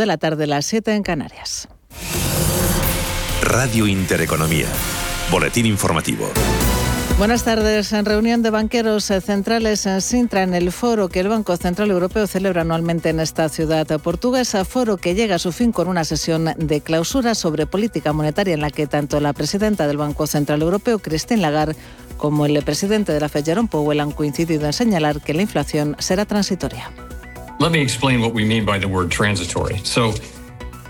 de la tarde, las 7 en Canarias. Radio Intereconomía. Boletín informativo. Buenas tardes. En reunión de banqueros centrales en Sintra, en el foro que el Banco Central Europeo celebra anualmente en esta ciudad portuguesa, foro que llega a su fin con una sesión de clausura sobre política monetaria en la que tanto la presidenta del Banco Central Europeo, Christine Lagarde, como el presidente de la Fed, Jerome Powell, han coincidido en señalar que la inflación será transitoria. Let me explain what we mean by the word transitory. So,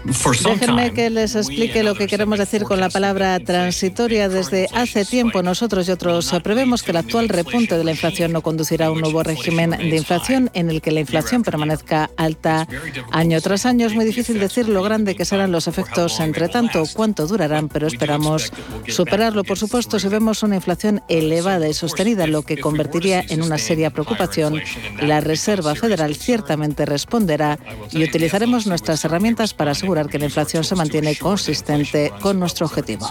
Déjenme que les explique lo que queremos decir con la palabra transitoria. Desde hace tiempo nosotros y otros prevemos que el actual repunte de la inflación no conducirá a un nuevo régimen de inflación en el que la inflación permanezca alta año tras año. Es muy difícil decir lo grande que serán los efectos entre tanto, cuánto durarán, pero esperamos superarlo. Por supuesto, si vemos una inflación elevada y sostenida, lo que convertiría en una seria preocupación, la Reserva Federal ciertamente responderá y utilizaremos nuestras herramientas para asegurar que la inflación se mantiene consistente con nuestro objetivo.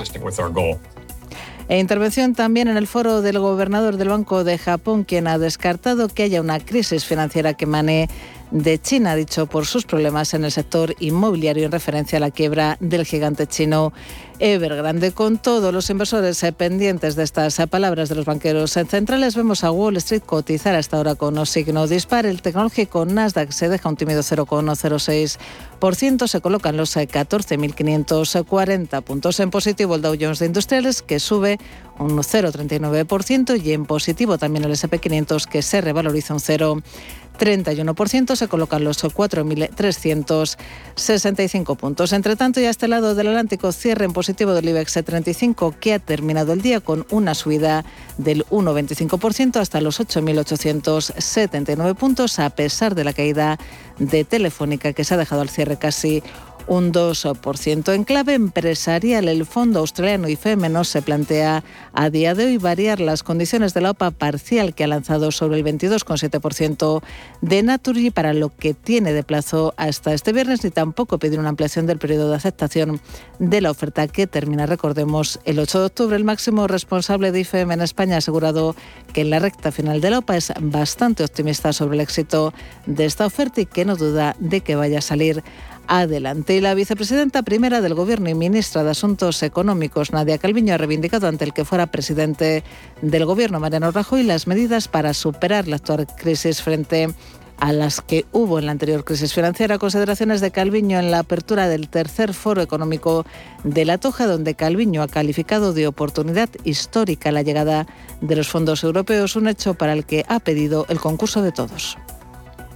E intervención también en el foro del gobernador del Banco de Japón, quien ha descartado que haya una crisis financiera que mane de China, dicho por sus problemas en el sector inmobiliario en referencia a la quiebra del gigante chino Evergrande. Con todos los inversores pendientes de estas palabras de los banqueros centrales, vemos a Wall Street cotizar hasta ahora con un signo dispar. El tecnológico Nasdaq se deja un tímido 0,06%, se colocan los 14.540 puntos en positivo el Dow Jones de Industriales, que sube un 0,39% y en positivo también el SP500 que se revaloriza un 0. 31%, se colocan los 4.365 puntos. Entre tanto, y a este lado del Atlántico, cierre en positivo del IBEX 35, que ha terminado el día con una subida del 1,25% hasta los 8.879 puntos, a pesar de la caída de Telefónica, que se ha dejado al cierre casi un 2%. En clave empresarial, el fondo australiano IFEM no se plantea a día de hoy variar las condiciones de la OPA parcial que ha lanzado sobre el 22,7% de Naturgy para lo que tiene de plazo hasta este viernes, ni tampoco pedir una ampliación del periodo de aceptación de la oferta que termina, recordemos, el 8 de octubre. El máximo responsable de IFEM en España ha asegurado que en la recta final de la OPA es bastante optimista sobre el éxito de esta oferta y que no duda de que vaya a salir adelante. la vicepresidenta primera del Gobierno y ministra de Asuntos Económicos, Nadia Calviño, ha reivindicado ante el que fuera presidente del Gobierno, Mariano Rajoy, las medidas para superar la actual crisis frente a las que hubo en la anterior crisis financiera. Consideraciones de Calviño en la apertura del tercer foro económico de La Toja, donde Calviño ha calificado de oportunidad histórica la llegada de los fondos europeos, un hecho para el que ha pedido el concurso de todos.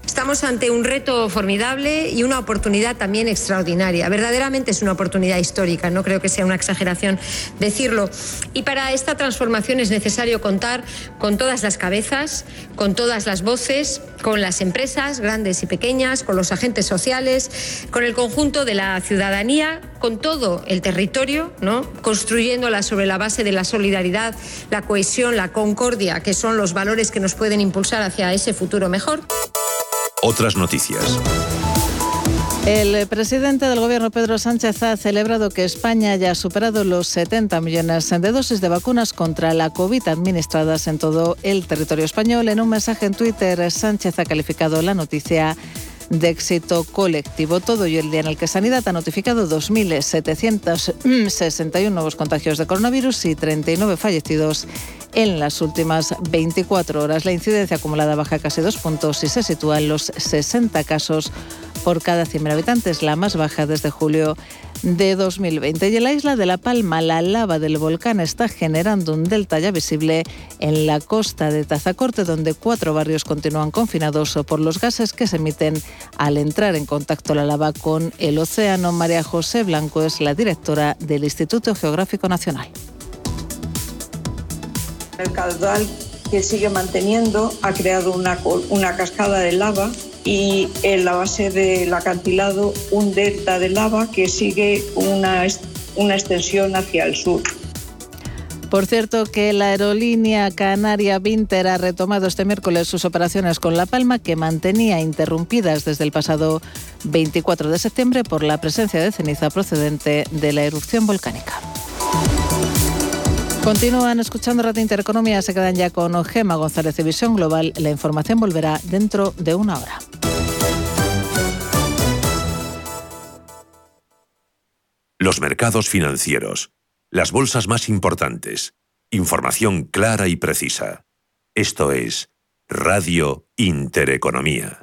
Estamos ante un reto formidable y una oportunidad también extraordinaria. Verdaderamente es una oportunidad histórica, no creo que sea una exageración decirlo. Y para esta transformación es necesario contar con todas las cabezas, con todas las voces, con las empresas, grandes y pequeñas, con los agentes sociales, con el conjunto de la ciudadanía, con todo el territorio, ¿no? construyéndola sobre la base de la solidaridad, la cohesión, la concordia, que son los valores que nos pueden impulsar hacia ese futuro mejor. Otras noticias. El presidente del Gobierno, Pedro Sánchez, ha celebrado que España haya superado los 70 millones de dosis de vacunas contra la COVID administradas en todo el territorio español. En un mensaje en Twitter, Sánchez ha calificado la noticia de éxito colectivo. Todo y el día en el que Sanidad ha notificado 2.761 nuevos contagios de coronavirus y 39 fallecidos en las últimas 24 horas. La incidencia acumulada baja casi dos puntos y se sitúa en los 60 casos por cada 100.000 habitantes, la más baja desde julio de 2020. Y en la isla de La Palma, la lava del volcán está generando un delta ya visible en la costa de Tazacorte, donde cuatro barrios continúan confinados por los gases que se emiten al entrar en contacto la lava con el océano. María José Blanco es la directora del Instituto Geográfico Nacional. El caudal que sigue manteniendo ha creado una, una cascada de lava y en la base del acantilado un delta de lava que sigue una, una extensión hacia el sur. Por cierto, que la aerolínea canaria Vinter ha retomado este miércoles sus operaciones con La Palma, que mantenía interrumpidas desde el pasado 24 de septiembre por la presencia de ceniza procedente de la erupción volcánica. Continúan escuchando Radio Intereconomía, se quedan ya con Gema González de Visión Global. La información volverá dentro de una hora. los mercados financieros, las bolsas más importantes, información clara y precisa. Esto es Radio Intereconomía.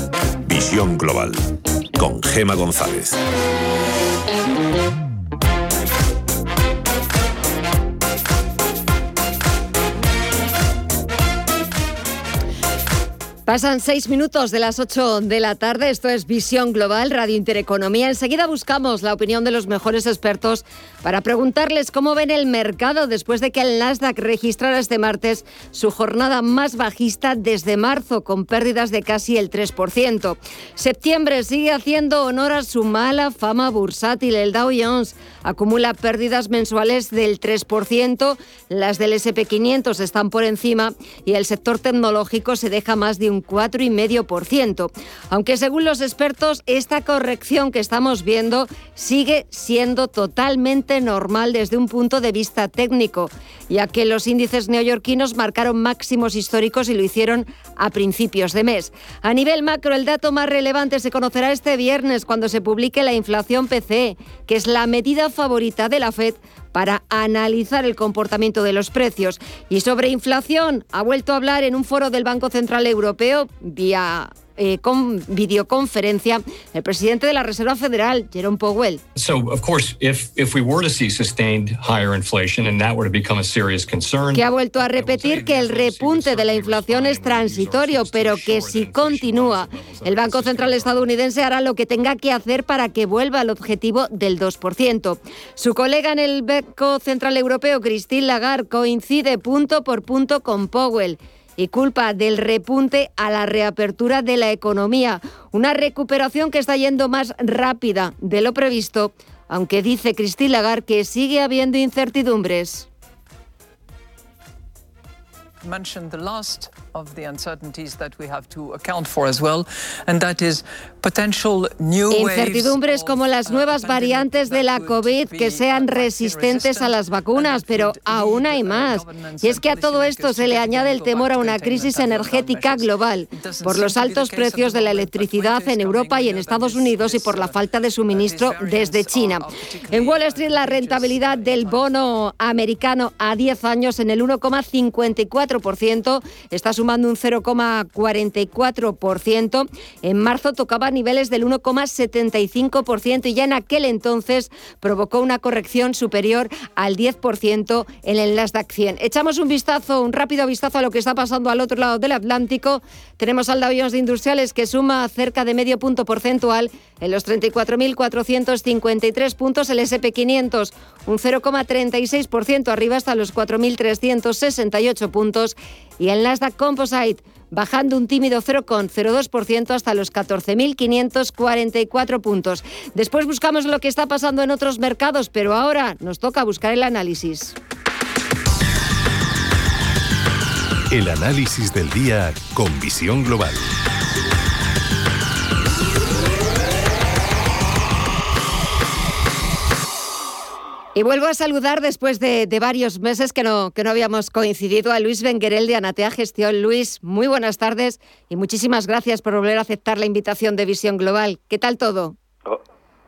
Visión Global con Gema González. Pasan seis minutos de las ocho de la tarde. Esto es Visión Global, Radio Intereconomía. Enseguida buscamos la opinión de los mejores expertos para preguntarles cómo ven el mercado después de que el Nasdaq registrara este martes su jornada más bajista desde marzo, con pérdidas de casi el 3%. Septiembre sigue haciendo honor a su mala fama bursátil. El Dow Jones acumula pérdidas mensuales del 3%, las del SP500 están por encima y el sector tecnológico se deja más de un 4,5%. Aunque según los expertos, esta corrección que estamos viendo sigue siendo totalmente normal desde un punto de vista técnico, ya que los índices neoyorquinos marcaron máximos históricos y lo hicieron a principios de mes. A nivel macro, el dato más relevante se conocerá este viernes cuando se publique la inflación PCE, que es la medida favorita de la Fed para analizar el comportamiento de los precios. Y sobre inflación, ha vuelto a hablar en un foro del Banco Central Europeo vía eh, con videoconferencia el presidente de la Reserva Federal, Jerome Powell. Que ha vuelto a repetir que el repunte de la inflación es transitorio, pero que si continúa, el Banco Central estadounidense hará lo que tenga que hacer para que vuelva al objetivo del 2%. Su colega en el Banco Central Europeo, Christine Lagarde, coincide punto por punto con Powell y culpa del repunte a la reapertura de la economía. Una recuperación que está yendo más rápida de lo previsto, aunque dice Christine Lagarde que sigue habiendo incertidumbres. Incertidumbres como las uh, nuevas variantes de la COVID que sean resistentes a las vacunas, pero aún hay más. Y es que a todo esto se le añade el temor a una crisis energética global por los altos precios de la electricidad en Europa y en Estados Unidos y por la falta de suministro desde China. En Wall Street la rentabilidad del bono americano a 10 años en el 1,54% está sumando un 0,44%. En marzo tocaba niveles del 1,75% y ya en aquel entonces provocó una corrección superior al 10% en el Nasdaq 100. Echamos un vistazo, un rápido vistazo a lo que está pasando al otro lado del Atlántico. Tenemos al Dow Jones de Industriales que suma cerca de medio punto porcentual en los 34.453 puntos, el SP500 un 0,36% arriba hasta los 4.368 puntos y el Nasdaq Composite bajando un tímido 0,02% hasta los 14.544 puntos. Después buscamos lo que está pasando en otros mercados, pero ahora nos toca buscar el análisis. El análisis del día con visión global. Y vuelvo a saludar después de, varios meses que no, que no habíamos coincidido a Luis Benguerel de Anatea Gestión. Luis, muy buenas tardes y muchísimas gracias por volver a aceptar la invitación de Visión Global. ¿Qué tal todo? Oh,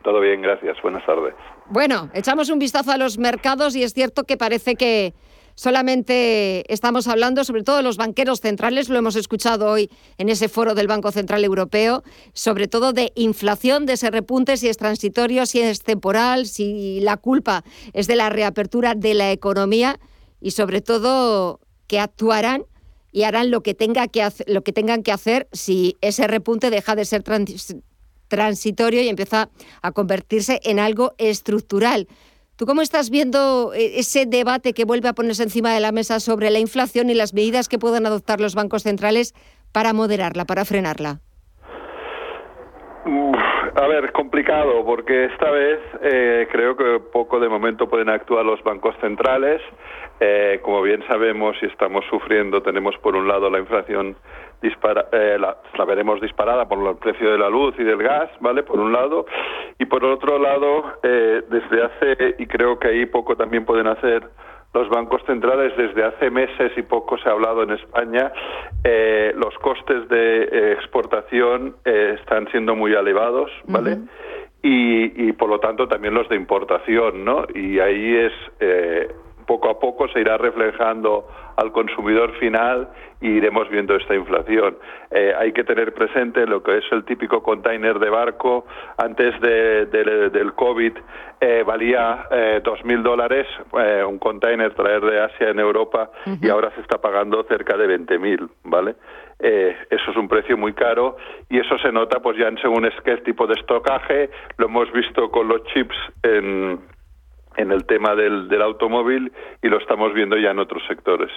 todo bien, gracias. Buenas tardes. Bueno, echamos un vistazo a los mercados y es cierto que parece que, Solamente estamos hablando, sobre todo de los banqueros centrales, lo hemos escuchado hoy en ese foro del Banco Central Europeo, sobre todo de inflación, de ese repunte, si es transitorio, si es temporal, si la culpa es de la reapertura de la economía y sobre todo que actuarán y harán lo que, tenga que lo que tengan que hacer si ese repunte deja de ser transitorio y empieza a convertirse en algo estructural. ¿Tú cómo estás viendo eh, ese debate que vuelve a ponerse encima de la mesa sobre la inflación y las medidas que puedan adoptar los bancos centrales para moderarla, para frenarla? A ver, complicado, porque esta vez eh, creo que poco de momento pueden actuar los bancos centrales. Eh, como bien sabemos y estamos sufriendo, tenemos por un lado la inflación dispara, eh, la, veremos disparada por el precio de la luz y del gas, ¿vale? Por un lado. Y por otro lado, desde hace, y creo que ahí poco también pueden hacer los bancos centrales desde hace meses y poco se ha hablado en España, eh, los costes de eh, exportación eh, están siendo muy elevados, ¿vale? y, y, por lo tanto también los de importación, ¿no? Y ahí es poco a poco se irá reflejando al consumidor final y iremos viendo esta inflación. Eh, hay que tener presente lo que es el típico container de barco. Antes del COVID eh, valía eh, 2.000 dólares eh, un container traer de Asia en Europa y ahora se está pagando cerca de 20.000, ¿vale? eso es un precio muy caro y eso se nota pues ya en según es qué tipo de estocaje. Lo hemos visto con los chips en en el tema del, del, automóvil y lo estamos viendo ya en otros sectores.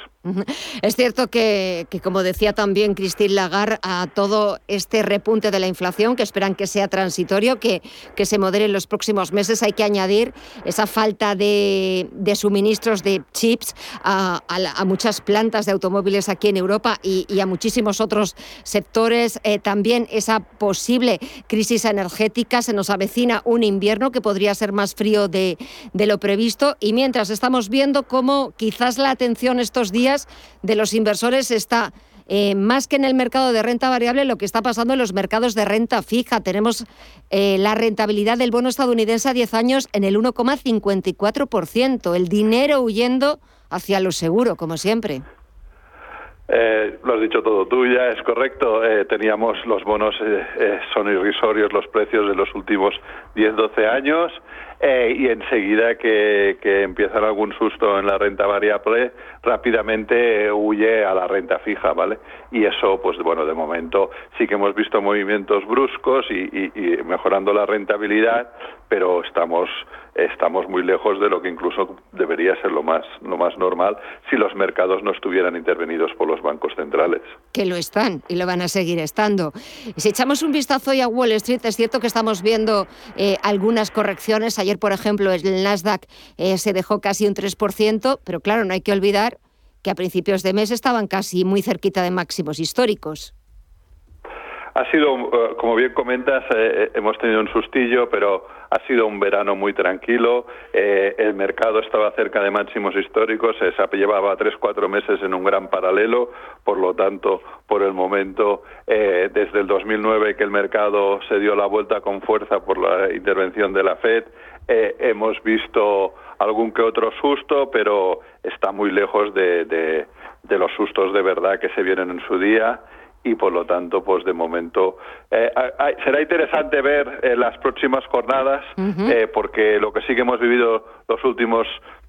Es cierto que, que, como decía también Christine Lagarde, a todo este repunte de la inflación, que esperan que sea transitorio, que, que se modere en los próximos meses, hay que añadir esa falta de, de suministros de chips a, a, muchas plantas de automóviles aquí en Europa y, y a muchísimos otros sectores. Eh, también esa posible crisis energética, se nos avecina un invierno que podría ser más frío de, de lo previsto y mientras estamos viendo cómo quizás la atención estos días de los inversores está eh, más que en el mercado de renta variable, lo que está pasando en los mercados de renta fija. Tenemos eh, la rentabilidad del bono estadounidense a 10 años en el 1,54%, el dinero huyendo hacia lo seguro, como siempre. Eh, lo has dicho todo tú, ya es correcto. Eh, teníamos los bonos, eh, son irrisorios los precios de los últimos 10-12 años y enseguida que, que empieza algún susto en la renta variable, rápidamente huye a la renta fija, ¿vale? Y eso, pues bueno, de momento sí que hemos visto movimientos bruscos y mejorando la rentabilidad, pero estamos estamos muy lejos de lo que incluso debería ser lo más, lo más normal si los mercados no estuvieran intervenidos por los bancos centrales. Que lo están y lo van a seguir estando. Si echamos un vistazo hoy a Wall Street, es cierto que estamos viendo eh, algunas correcciones. Ayer, por ejemplo, el Nasdaq eh, se dejó casi un 3%, pero claro, no hay que olvidar que a principios de mes estaban casi muy cerquita de máximos históricos. Ha sido, eh, como bien comentas, hemos tenido un sustillo, pero ha sido un verano muy tranquilo, eh, el mercado estaba cerca de máximos históricos, se llevaba tres, cuatro meses en un gran paralelo, por lo tanto, por el momento, eh, desde el 2009 que el mercado se dio la vuelta con fuerza por la intervención de la FED, eh, hemos visto algún que otro susto, pero está muy lejos de los sustos de verdad que se vienen en su día y por lo tanto, pues de momento eh, será interesante ver eh, las próximas jornadas eh, porque lo que sí que hemos vivido los últimos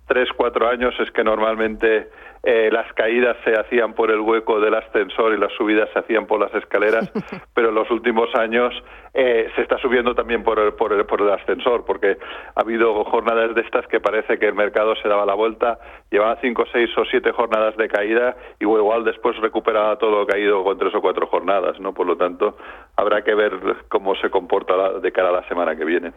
tres, cuatro años es que normalmente eh, las caídas se hacían por el hueco del ascensor y las subidas se hacían por las escaleras, pero en los últimos años eh, se está subiendo también por el, por, el, por el ascensor, porque ha habido jornadas de estas que parece que el mercado se daba la vuelta, llevaba cinco, seis o siete jornadas de caída y igual después recuperaba todo lo caído con tres o cuatro jornadas, ¿no? Por lo tanto, habrá que ver cómo se comporta de cara a la semana que viene.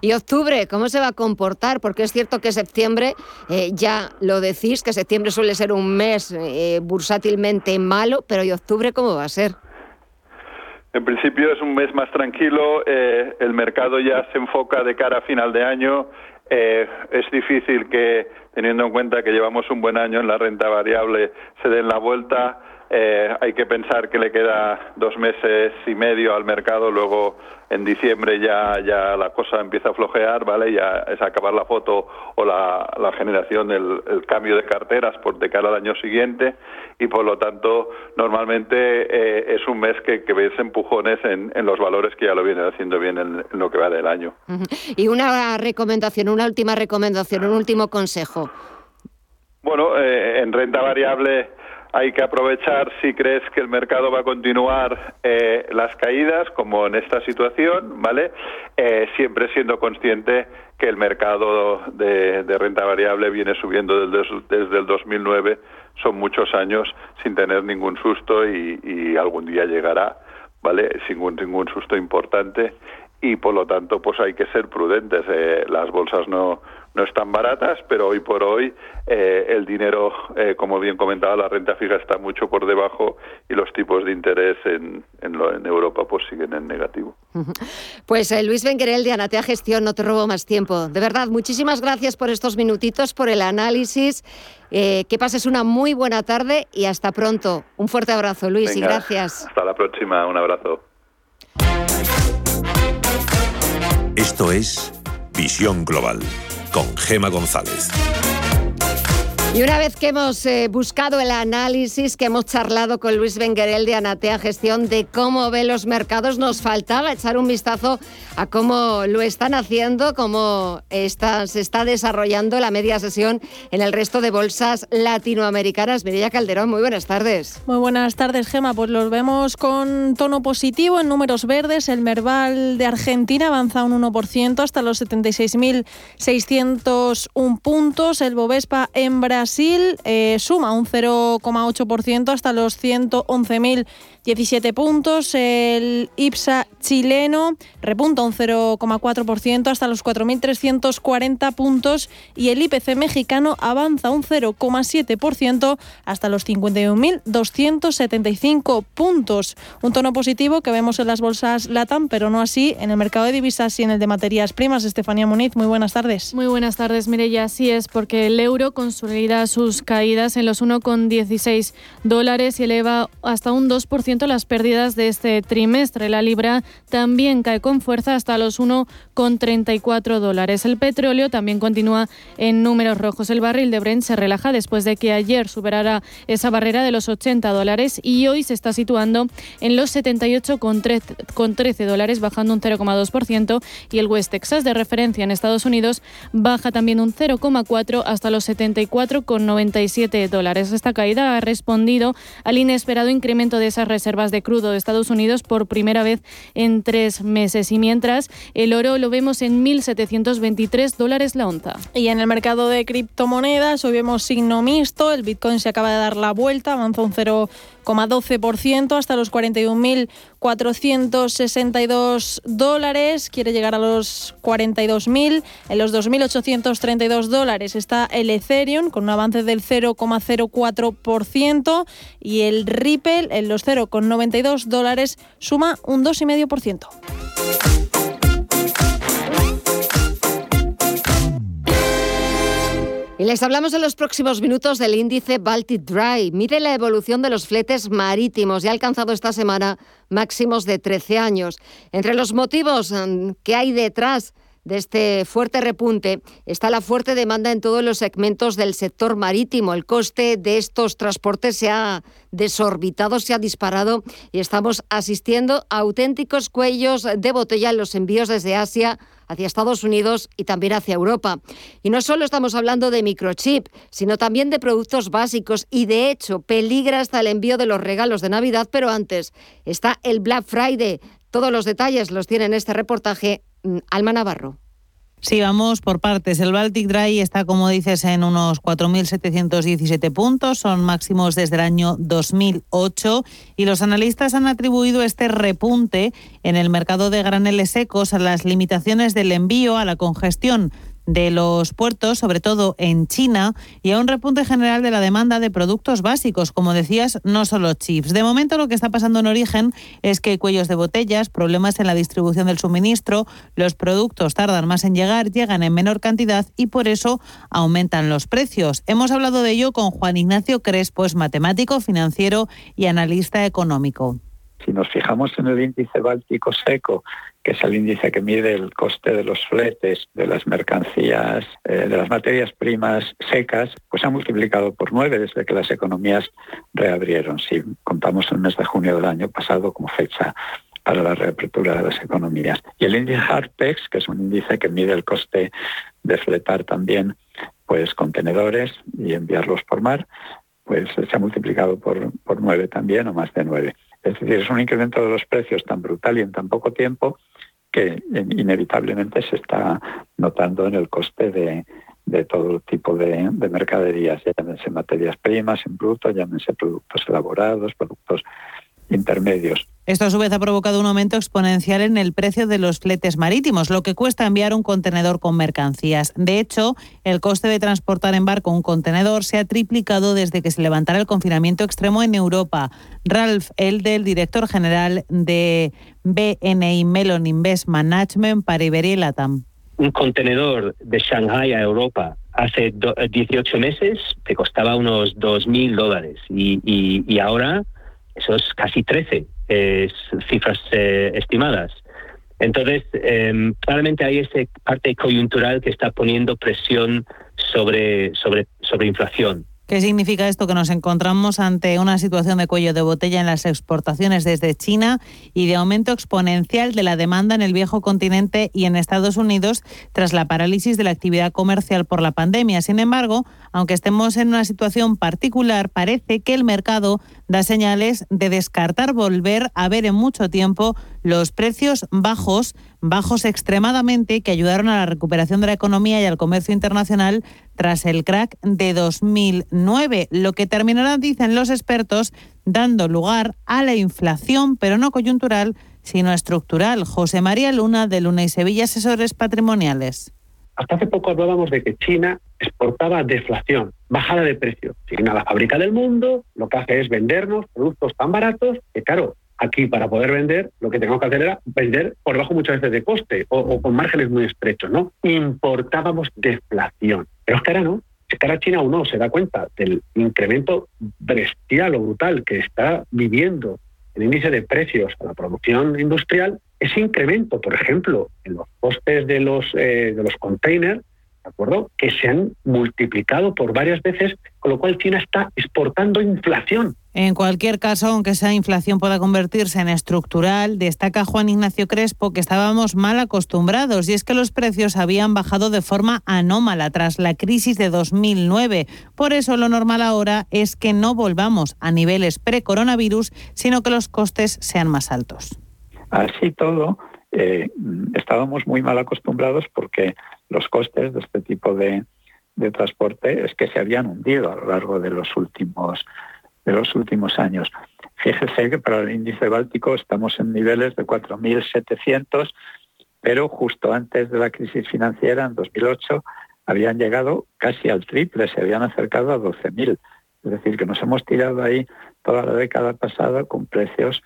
¿Y octubre, cómo se va a comportar? Porque es cierto que septiembre, eh, ya lo decís, que septiembre suele ser un mes eh, bursátilmente malo, pero ¿y octubre cómo va a ser? En principio es un mes más tranquilo, eh, el mercado ya se enfoca de cara a final de año. Eh, es difícil que, teniendo en cuenta que llevamos un buen año en la renta variable, se den la vuelta. Eh, hay que pensar que le queda dos meses y medio al mercado, luego en diciembre ya, ya la cosa empieza a flojear, ¿vale? Ya es acabar la foto o la, generación del el cambio de carteras por de cara al año siguiente y por lo tanto normalmente eh, es un mes que, que ves empujones en, en, los valores que ya lo vienen haciendo bien en, en lo que va del año. Y una recomendación, una última recomendación, un último consejo. Bueno, eh, en renta variable hay que aprovechar si crees que el mercado va a continuar eh, las caídas, como en esta situación, ¿vale? Eh, siempre siendo consciente que el mercado de, renta variable viene subiendo desde, desde, el 2009, son muchos años sin tener ningún susto y, y algún día llegará ¿vale? Sin ningún susto importante y por lo tanto pues hay que ser prudentes. Eh, las bolsas no, no están baratas, pero hoy por hoy eh, el dinero, eh, como bien comentaba, la renta fija está mucho por debajo y los tipos de interés en, en, Europa pues siguen en negativo. Pues Luis Benguerel de Anatea Gestión, no te robo más tiempo. De verdad, muchísimas gracias por estos minutitos, por el análisis. que pases una muy buena tarde y hasta pronto. Un fuerte abrazo, Luis, y gracias. Hasta la próxima, un abrazo. Esto es Visión Global con Gema González. Y una vez que hemos eh, buscado el análisis, que hemos charlado con Luis Benguerel de Anatea Gestión de cómo ve los mercados, nos faltaba echar un vistazo a cómo lo están haciendo, cómo está, se está desarrollando la media sesión en el resto de bolsas latinoamericanas. Mireya Calderón, muy buenas tardes. Muy buenas tardes, Gema. Pues los vemos con tono positivo en números verdes. El Merval de Argentina avanza un 1% hasta los 76.601 puntos. El Bovespa en Brasil Brasil eh, suma un 0,8% hasta los 111.017 puntos. El IPSA chileno repunta un 0,4% hasta los 4.340 puntos y el IPC mexicano avanza un 0,7% hasta los 51.275 puntos. Un tono positivo que vemos en las bolsas LATAM, pero no así en el mercado de divisas y en el de materias primas. Estefanía Muniz, muy buenas tardes. Muy buenas tardes, Mireya. Así es, porque el euro consolida sus caídas en los 1,16 dólares y eleva hasta un 2% las pérdidas de este trimestre. La libra también cae con fuerza hasta los 1,34 dólares. El petróleo también continúa en números rojos. El barril de Brent se relaja después de que ayer superara esa barrera de los 80 dólares y hoy se está situando en los 78,13 dólares, bajando un 0,2% y el West Texas de referencia en Estados Unidos baja también un 0,4 hasta los 74 con 97 dólares. Esta caída ha respondido al inesperado incremento de esas reservas de crudo de Estados Unidos por primera vez en tres meses. Y mientras el oro lo vemos en 1.723 dólares la onza. Y en el mercado de criptomonedas hoy vemos signo mixto. El Bitcoin se acaba de dar la vuelta, avanza un 0,12% hasta los 41.462 dólares. Quiere llegar a los 42.000. En los 2.832 dólares está el Ethereum con una avance del 0,04% y el Ripple en los 0,92 dólares suma un 2,5%. Les hablamos en los próximos minutos del índice Baltic Dry. Mire la evolución de los fletes marítimos. Ya ha alcanzado esta semana máximos de 13 años. Entre los motivos mm, que hay detrás de este fuerte repunte está la fuerte demanda en todos los segmentos del sector marítimo. El coste de estos transportes se ha desorbitado, se ha disparado y estamos asistiendo a auténticos cuellos de botella en los envíos desde Asia hacia Estados Unidos y también hacia Europa. Y no solo estamos hablando de microchip, sino también de productos básicos y de hecho peligra hasta el envío de los regalos de Navidad, pero antes está el Black Friday. Todos los detalles los tiene en este reportaje Alma Navarro. Sí, vamos por partes. El Baltic Dry está, como dices, en unos 4.717 puntos, son máximos desde el año 2008 y los analistas han atribuido este repunte en el mercado de graneles secos a las limitaciones del envío, a la congestión de los puertos, sobre todo en China, y a un repunte general de la demanda de productos básicos, como decías, no solo chips. De momento lo que está pasando en origen es que cuellos de botellas, problemas en la distribución del suministro, los productos tardan más en llegar, llegan en menor cantidad y por eso aumentan los precios. Hemos hablado de ello con Juan Ignacio Crespo, es matemático, financiero y analista económico. Si nos fijamos en el índice báltico seco, que es el índice que mide el coste de los fletes de las mercancías, eh, de las materias primas secas, pues ha multiplicado por nueve desde que las economías reabrieron. Si contamos el mes de junio del año pasado como fecha para la reapertura de las economías. Y el índice Harpex, que es un índice que mide el coste de fletar también pues contenedores y enviarlos por mar, pues se ha multiplicado por, por nueve también o más de nueve. Es decir, es un incremento de los precios tan brutal y en tan poco tiempo que inevitablemente se está notando en el coste de, todo tipo de, mercaderías, llámense materias primas en bruto, llámense productos elaborados, productos intermedios. Esto a su vez ha provocado un aumento exponencial en el precio de los fletes marítimos, lo que cuesta enviar un contenedor con mercancías. De hecho, el coste de transportar en barco un contenedor se ha triplicado desde que se levantara el confinamiento extremo en Europa. Ralph Eldel, director general de BNI Melon Invest Management para Iberia y Latam. Un contenedor de Shanghai a Europa hace 18 meses te costaba unos 2.000 dólares y, y ahora eso es casi 13 cifras eh, estimadas. Entonces, em, claramente hay esa parte coyuntural que está poniendo presión sobre, sobre, sobre inflación. ¿Qué significa esto? Que nos encontramos ante una situación de cuello de botella en las exportaciones desde China y de aumento exponencial de la demanda en el viejo continente y en Estados Unidos tras la parálisis de la actividad comercial por la pandemia. Sin embargo, aunque estemos en una situación particular, parece que el mercado da señales de descartar volver a ver en mucho tiempo los precios bajos, bajos extremadamente, que ayudaron a la recuperación de la economía y al comercio internacional tras el crack de 2009, lo que terminará, dicen los expertos, dando lugar a la inflación, pero no coyuntural, sino estructural. José María Luna, de Luna y Sevilla Asesores Patrimoniales. Hasta hace poco hablábamos de que China exportaba deflación, bajada de precio. China, la fábrica del mundo, lo que hace es vendernos productos tan baratos que, claro, aquí para poder vender, lo que tenemos que hacer era vender por debajo muchas veces de coste o, con márgenes muy estrechos, ¿no? Importábamos deflación. Pero es que ahora no. Es que ahora China aún no se da cuenta del incremento bestial o brutal que está viviendo el índice de precios a la producción industrial. Ese incremento, por ejemplo, en los costes de los, eh, de los containers, ¿de acuerdo? Que se han multiplicado por varias veces, con lo cual China está exportando inflación en cualquier caso, aunque esa inflación pueda convertirse en estructural, destaca Juan Ignacio Crespo que estábamos mal acostumbrados y es que los precios habían bajado de forma anómala tras la crisis de 2009. Por eso lo normal ahora es que no volvamos a niveles pre-coronavirus, sino que los costes sean más altos. Así todo, eh, estábamos muy mal acostumbrados porque los costes de este tipo de, de transporte es que se habían hundido a lo largo de los últimos de los últimos años. Fíjese que para el índice báltico estamos en niveles de 4.700, pero justo antes de la crisis financiera, en 2008, habían llegado casi al triple, se habían acercado a 12.000. Es decir, que nos hemos tirado ahí toda la década pasada con precios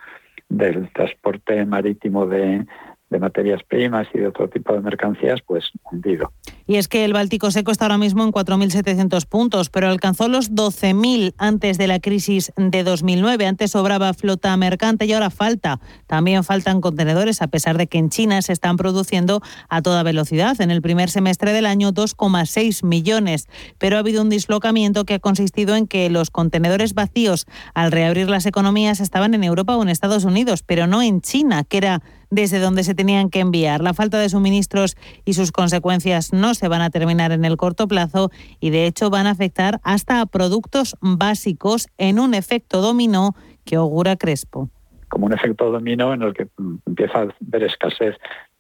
del transporte marítimo de, de materias primas y de otro tipo de mercancías, pues hundido. Y es que el Báltico Seco está ahora mismo en 4.700 puntos, pero alcanzó los 12.000 antes de la crisis de 2009. Antes sobraba flota mercante y ahora falta. También faltan contenedores, a pesar de que en China se están produciendo a toda velocidad. En el primer semestre del año, 2,6 millones. Pero ha habido un dislocamiento que ha consistido en que los contenedores vacíos, al reabrir las economías, estaban en Europa o en Estados Unidos, pero no en China, que era desde donde se tenían que enviar. La falta de suministros y sus consecuencias no se van a terminar en el corto plazo y de hecho van a afectar hasta a productos básicos en un efecto dominó que augura Crespo. Como un efecto dominó en el que empieza a haber escasez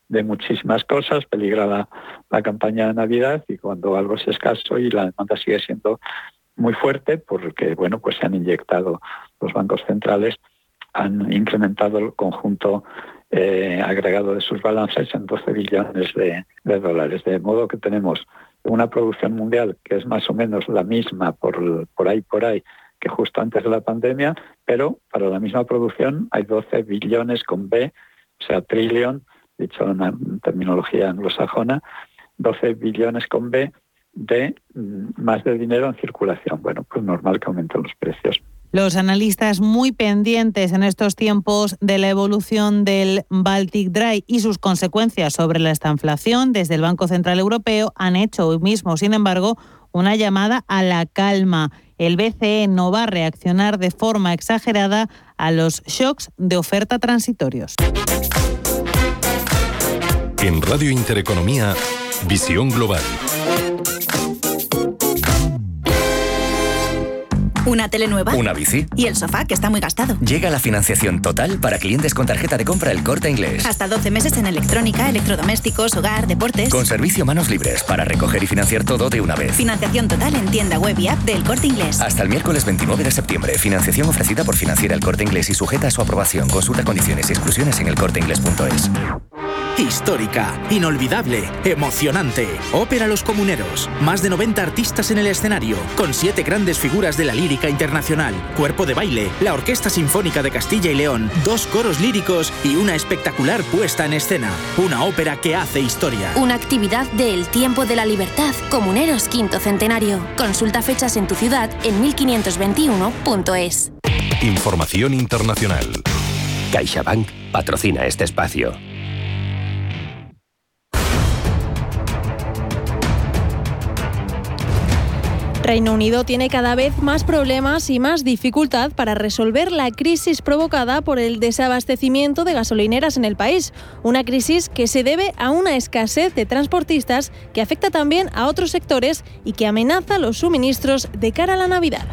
de muchísimas cosas, peligra la, campaña de Navidad y cuando algo es escaso y la demanda sigue siendo muy fuerte porque bueno pues se han inyectado los bancos centrales han incrementado el conjunto eh, agregado de sus balances en 12 billones de, dólares. De modo que tenemos una producción mundial que es más o menos la misma por, por ahí, por ahí, que justo antes de la pandemia, pero para la misma producción hay 12 billones con B, o sea, trillón, dicho en terminología anglosajona, 12 billones con B de mm, más de dinero en circulación. Bueno, pues normal que aumenten los precios. Los analistas muy pendientes en estos tiempos de la evolución del Baltic Dry y sus consecuencias sobre la estanflación desde el Banco Central Europeo han hecho hoy mismo, sin embargo, una llamada a la calma. El BCE no va a reaccionar de forma exagerada a los shocks de oferta transitorios. En Radio Intereconomía, Visión Global. ¿Una tele nueva? ¿Una bici? ¿Y el sofá, que está muy gastado? Llega la financiación total para clientes con tarjeta de compra El Corte Inglés. Hasta 12 meses en electrónica, electrodomésticos, hogar, deportes. Con servicio manos libres para recoger y financiar todo de una vez. Financiación total en tienda web y app del Corte Inglés. Hasta el miércoles 29 de septiembre. Financiación ofrecida por Financiera El Corte Inglés y sujeta a su aprobación. Consulta condiciones y exclusiones en elcorteinglés.es. Histórica, inolvidable, emocionante. Ópera Los Comuneros. Más de 90 artistas en el escenario, con siete grandes figuras de la lírica internacional. Cuerpo de baile, la Orquesta Sinfónica de Castilla y León, dos coros líricos y una espectacular puesta en escena. Una ópera que hace historia. Una actividad de El Tiempo de la Libertad, Comuneros Quinto Centenario. Consulta fechas en tu ciudad en 1521.es. Información internacional. CaixaBank patrocina este espacio. Reino Unido tiene cada vez más problemas y más dificultad para resolver la crisis provocada por el desabastecimiento de gasolineras en el país. Una crisis que se debe a una escasez de transportistas que afecta también a otros sectores y que amenaza los suministros de cara a la Navidad.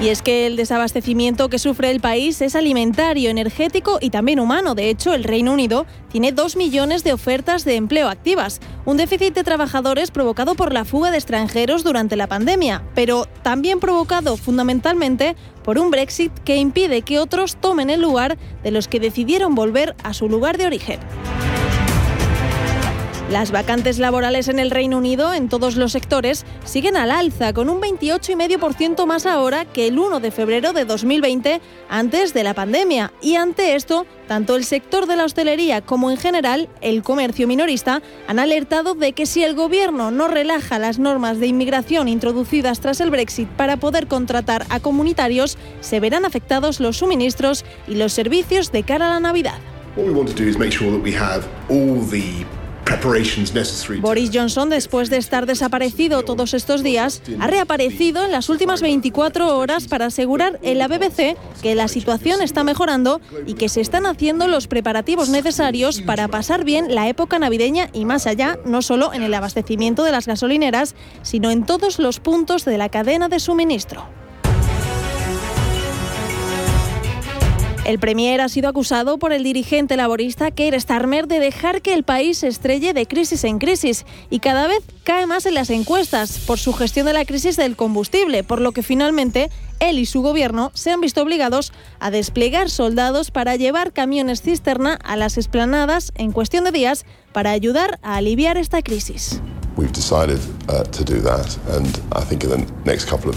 Y es que el desabastecimiento que sufre el país es alimentario, energético y también humano. De hecho, el Reino Unido tiene dos millones de ofertas de empleo activas, un déficit de trabajadores provocado por la fuga de extranjeros durante la pandemia, pero también provocado fundamentalmente por un Brexit que impide que otros tomen el lugar de los que decidieron volver a su lugar de origen. Las vacantes laborales en el Reino Unido en todos los sectores siguen al alza, con un 28,5% más ahora que el 1 de febrero de 2020, antes de la pandemia. Y ante esto, tanto el sector de la hostelería como en general el comercio minorista han alertado de que si el gobierno no relaja las normas de inmigración introducidas tras el Brexit para poder contratar a comunitarios, se verán afectados los suministros y los servicios de cara a la Navidad. Boris Johnson, después de estar desaparecido todos estos días, ha reaparecido en las últimas 24 horas para asegurar en la BBC que la situación está mejorando y que se están haciendo los preparativos necesarios para pasar bien la época navideña y más allá, no solo en el abastecimiento de las gasolineras, sino en todos los puntos de la cadena de suministro. El Premier ha sido acusado por el dirigente laborista Keir Starmer de dejar que el país se estrelle de crisis en crisis y cada vez cae más en las encuestas por su gestión de la crisis del combustible, por lo que finalmente él y su gobierno se han visto obligados a desplegar soldados para llevar camiones cisterna a las esplanadas en cuestión de días para ayudar a aliviar esta crisis.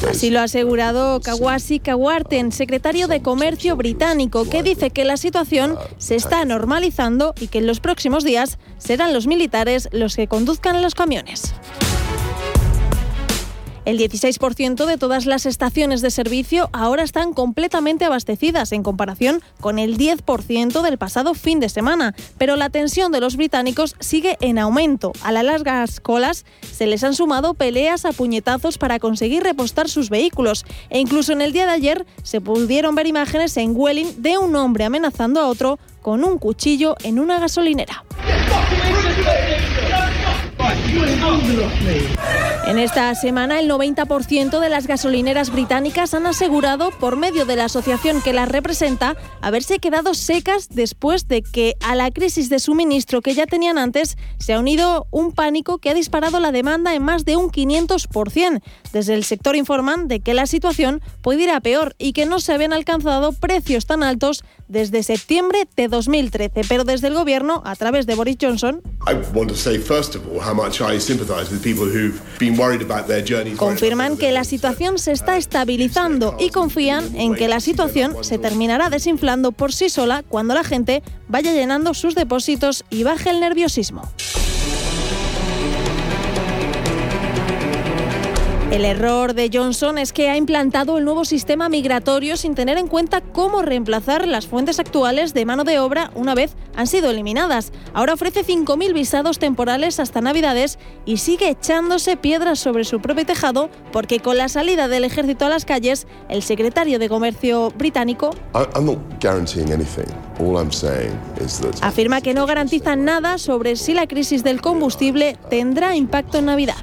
Así lo ha asegurado Kawasi Kawarten, secretario de Comercio británico, que dice que la situación se está normalizando y que en los próximos días serán los militares los que conduzcan los camiones. El 16% de todas las estaciones de servicio ahora están completamente abastecidas en comparación con el 10% del pasado fin de semana, pero la tensión de los británicos sigue en aumento. A las largas colas se les han sumado peleas a puñetazos para conseguir repostar sus vehículos e incluso en el día de ayer se pudieron ver imágenes en Welling de un hombre amenazando a otro con un cuchillo en una gasolinera. En esta semana, el 90% de las gasolineras británicas han asegurado, por medio de la asociación que las representa, haberse quedado secas después de que a la crisis de suministro que ya tenían antes se ha unido un pánico que ha disparado la demanda en más de un 500%. Desde el sector informan de que la situación puede ir a peor y que no se habían alcanzado precios tan altos desde septiembre de 2013. Pero desde el gobierno, a través de Boris Johnson, confirman que la situación se está estabilizando y confían en que la situación se terminará desinflando por sí sola cuando la gente vaya llenando sus depósitos y baje el nerviosismo. El error de Johnson es que ha implantado el nuevo sistema migratorio sin tener en cuenta cómo reemplazar las fuentes actuales de mano de obra una vez han sido eliminadas. Ahora ofrece 5.000 visados temporales hasta Navidades y sigue echándose piedras sobre su propio tejado porque con la salida del ejército a las calles, el secretario de Comercio británico afirma que no garantiza nada sobre si la crisis del combustible tendrá impacto en Navidad.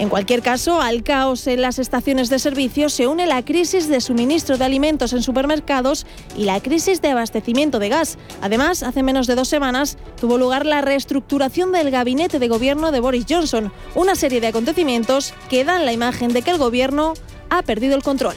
En cualquier caso, al caos en las estaciones de servicio se une la crisis de suministro de alimentos en supermercados y la crisis de abastecimiento de gas. Además, hace menos de dos semanas tuvo lugar la reestructuración del gabinete de gobierno de Boris Johnson, una serie de acontecimientos que dan la imagen de que el gobierno ha perdido el control.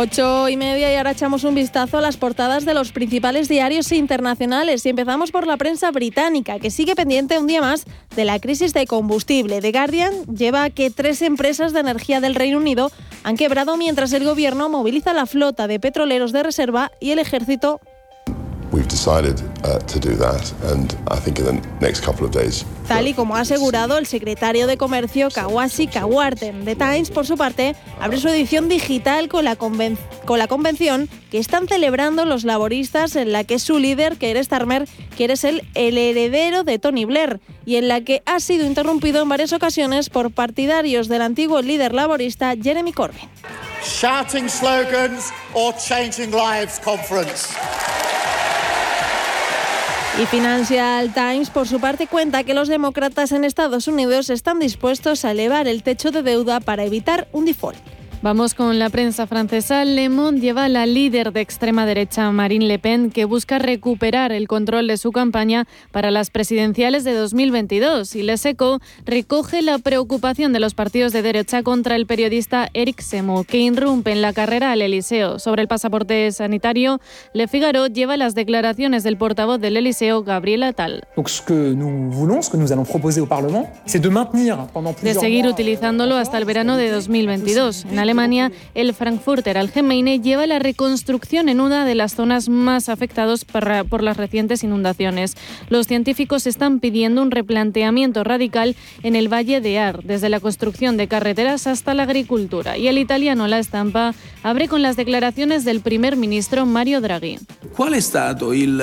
8 y media y ahora echamos un vistazo a las portadas de los principales diarios internacionales y empezamos por la prensa británica que sigue pendiente un día más de la crisis de combustible. The Guardian lleva que tres empresas de energía del Reino Unido han quebrado mientras el gobierno moviliza la flota de petroleros de reserva y el ejército Tal y como ha asegurado el secretario de Comercio Kawasi Kawarten. The Times, por su parte, abre su edición digital con la, con la convención que están celebrando los laboristas en la que su líder, Keir Starmer, quiere ser el heredero de Tony Blair y en la que ha sido interrumpido en varias ocasiones por partidarios del antiguo líder laborista Jeremy Corbyn. Shouting slogans or changing lives conference. Y Financial Times, por su parte, cuenta que los demócratas en Estados Unidos están dispuestos a elevar el techo de deuda para evitar un default. Vamos con la prensa francesa. Le Monde lleva a la líder de extrema derecha, Marine Le Pen, que busca recuperar el control de su campaña para las presidenciales de 2022. Y Le Seco recoge la preocupación de los partidos de derecha contra el periodista Eric Semo, que irrumpe en la carrera al Eliseo. Sobre el pasaporte sanitario, Le Figaro lleva las declaraciones del portavoz del Eliseo, Gabriel Attal. De seguir utilizándolo hasta el verano de 2022. Alemania, el Frankfurter Allgemeine lleva la reconstrucción en una de las zonas más afectadas por las recientes inundaciones. Los científicos están pidiendo un replanteamiento radical en el Valle de Ar, desde la construcción de carreteras hasta la agricultura. Y el italiano La Estampa abre con las declaraciones del primer ministro Mario Draghi. ¿Cuál ha estado el,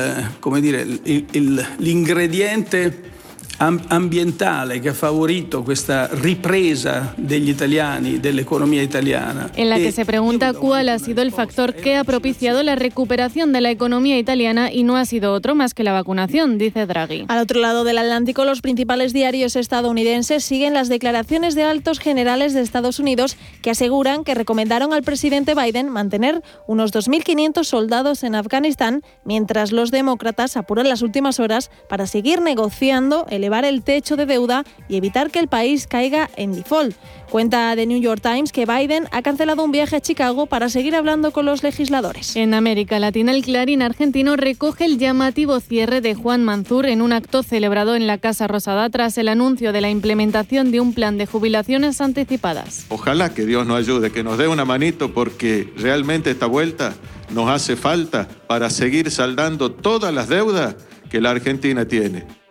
l'ingrediente ambientale che ha favorito questa ripresa degli italiani, dell'economía italiana. En la que se pregunta cuál ha sido el factor que ha propiciado la recuperación de la economía italiana y no ha sido otro más que la vacunación, dice Draghi. Al otro lado del Atlántico, los principales diarios estadounidenses siguen las declaraciones de altos generales de Estados Unidos que aseguran que recomendaron al presidente Biden mantener unos 2.500 soldados en Afganistán mientras los demócratas apuran las últimas horas para seguir negociando el elevar el techo de deuda y evitar que el país caiga en default. Cuenta The New York Times que Biden ha cancelado un viaje a Chicago para seguir hablando con los legisladores. En América Latina, el Clarín argentino recoge el llamativo cierre de Juan Manzur en un acto celebrado en la Casa Rosada tras el anuncio de la implementación de un plan de jubilaciones anticipadas. Ojalá que Dios nos ayude, que nos dé una manito porque realmente esta vuelta nos hace falta para seguir saldando todas las deudas que la Argentina tiene.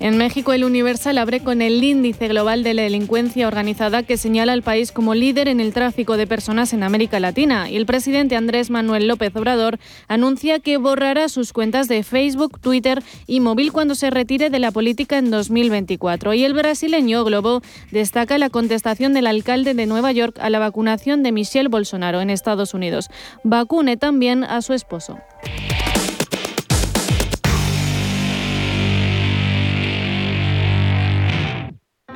En México, el Universal abre con el índice global de la delincuencia organizada que señala al país como líder en el tráfico de personas en América Latina. Y el presidente Andrés Manuel López Obrador anuncia que borrará sus cuentas de Facebook, Twitter y móvil cuando se retire de la política en 2024. Y el brasileño Globo destaca la contestación del alcalde de Nueva York a la vacunación de Michelle Bolsonaro en Estados Unidos. Vacune también a su esposo.